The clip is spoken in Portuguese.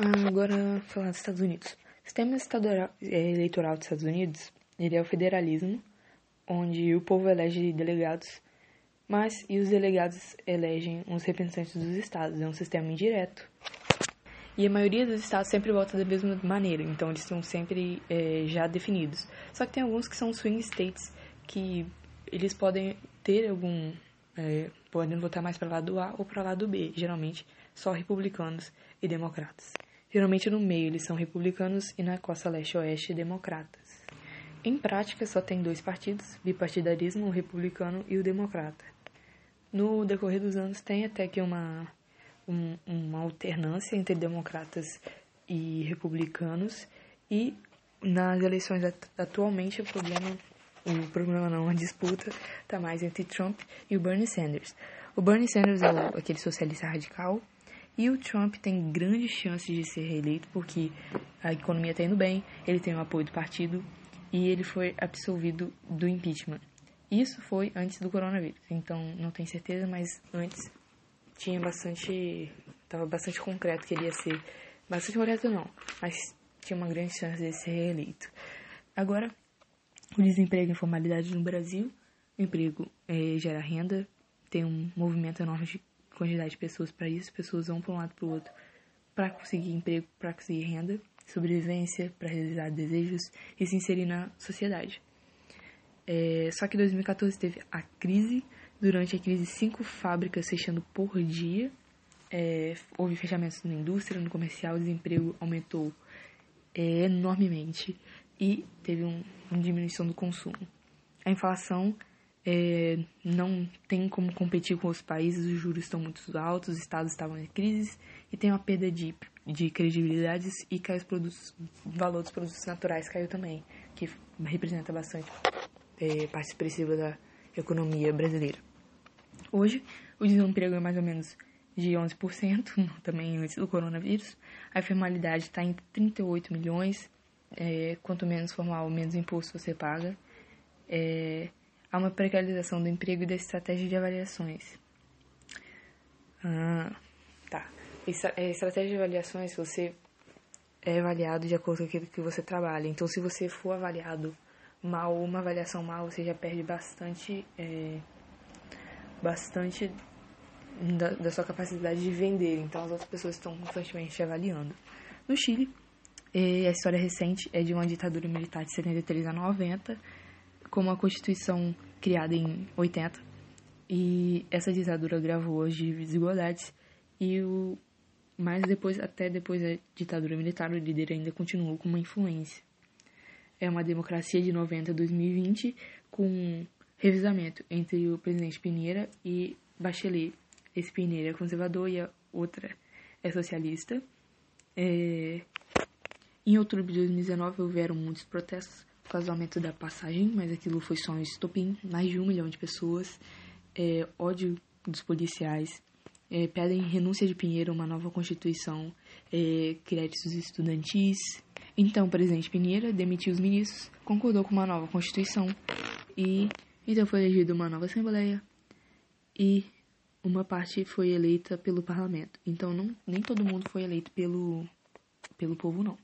Ah, agora falar dos Estados Unidos. O sistema é, eleitoral dos Estados Unidos ele é o federalismo, onde o povo elege delegados, mas e os delegados elegem os representantes dos estados. É um sistema indireto. E a maioria dos estados sempre vota da mesma maneira, então eles estão sempre é, já definidos. Só que tem alguns que são swing states, que eles podem ter algum. É, podem votar mais para o lado A ou para o lado B, geralmente só republicanos e democratas. Geralmente no meio eles são republicanos e na costa leste-oeste democratas. Em prática só tem dois partidos, bipartidarismo, o republicano e o democrata. No decorrer dos anos tem até que uma, um, uma alternância entre democratas e republicanos e nas eleições atualmente o problema o problema não, a disputa está mais entre Trump e o Bernie Sanders. O Bernie Sanders é o, aquele socialista radical e o Trump tem grandes chances de ser reeleito porque a economia está indo bem, ele tem o apoio do partido e ele foi absolvido do impeachment. Isso foi antes do coronavírus, então não tenho certeza, mas antes tinha bastante. estava bastante concreto que ele ia ser. Bastante concreto não, mas tinha uma grande chance de ser reeleito. Agora, o desemprego e informalidade no Brasil. O emprego é, gera renda, tem um movimento enorme de quantidade de pessoas para isso, pessoas vão para um lado para o outro para conseguir emprego, para conseguir renda, sobrevivência, para realizar desejos e se inserir na sociedade. É, só que em 2014 teve a crise, durante a crise cinco fábricas fechando por dia, é, houve fechamentos na indústria, no comercial, o desemprego aumentou é, enormemente e teve um, uma diminuição do consumo. A inflação é, não tem como competir com os países, os juros estão muito altos, os estados estavam em crise e tem uma perda de, de credibilidades e cai os produtos, o valor dos produtos naturais caiu também, que representa bastante é, parte expressiva da economia brasileira. Hoje, o desemprego é mais ou menos de 11%, também antes do coronavírus. A informalidade está em 38 milhões. É, quanto menos formal, menos imposto você paga. É, Há uma precarização do emprego e da estratégia de avaliações. Ah, tá. É, estratégia de avaliações, você é avaliado de acordo com aquilo que você trabalha. Então, se você for avaliado mal, uma avaliação mal, você já perde bastante, é, bastante da, da, sua capacidade de vender. Então, as outras pessoas estão constantemente avaliando. No Chile, a história recente é de uma ditadura militar de 73 a 90, como a Constituição criada em 80. E essa ditadura gravou as desigualdades e o mas depois até depois da ditadura militar o líder ainda continuou com uma influência. É uma democracia de 90 a 2020 com revisamento entre o presidente Pinheira e Bachelet. Esse Pinheira é conservador e a outra é socialista. É... Em outubro de 2019 houveram muitos protestos por causa do aumento da passagem, mas aquilo foi só um estopim. Mais de um milhão de pessoas, é, ódio dos policiais, é, pedem renúncia de Pinheiro, uma nova constituição, é, créditos estudantis. Então, o presidente Pinheiro demitiu os ministros, concordou com uma nova constituição e então foi elegida uma nova assembleia e uma parte foi eleita pelo parlamento. Então, não, nem todo mundo foi eleito pelo, pelo povo, não.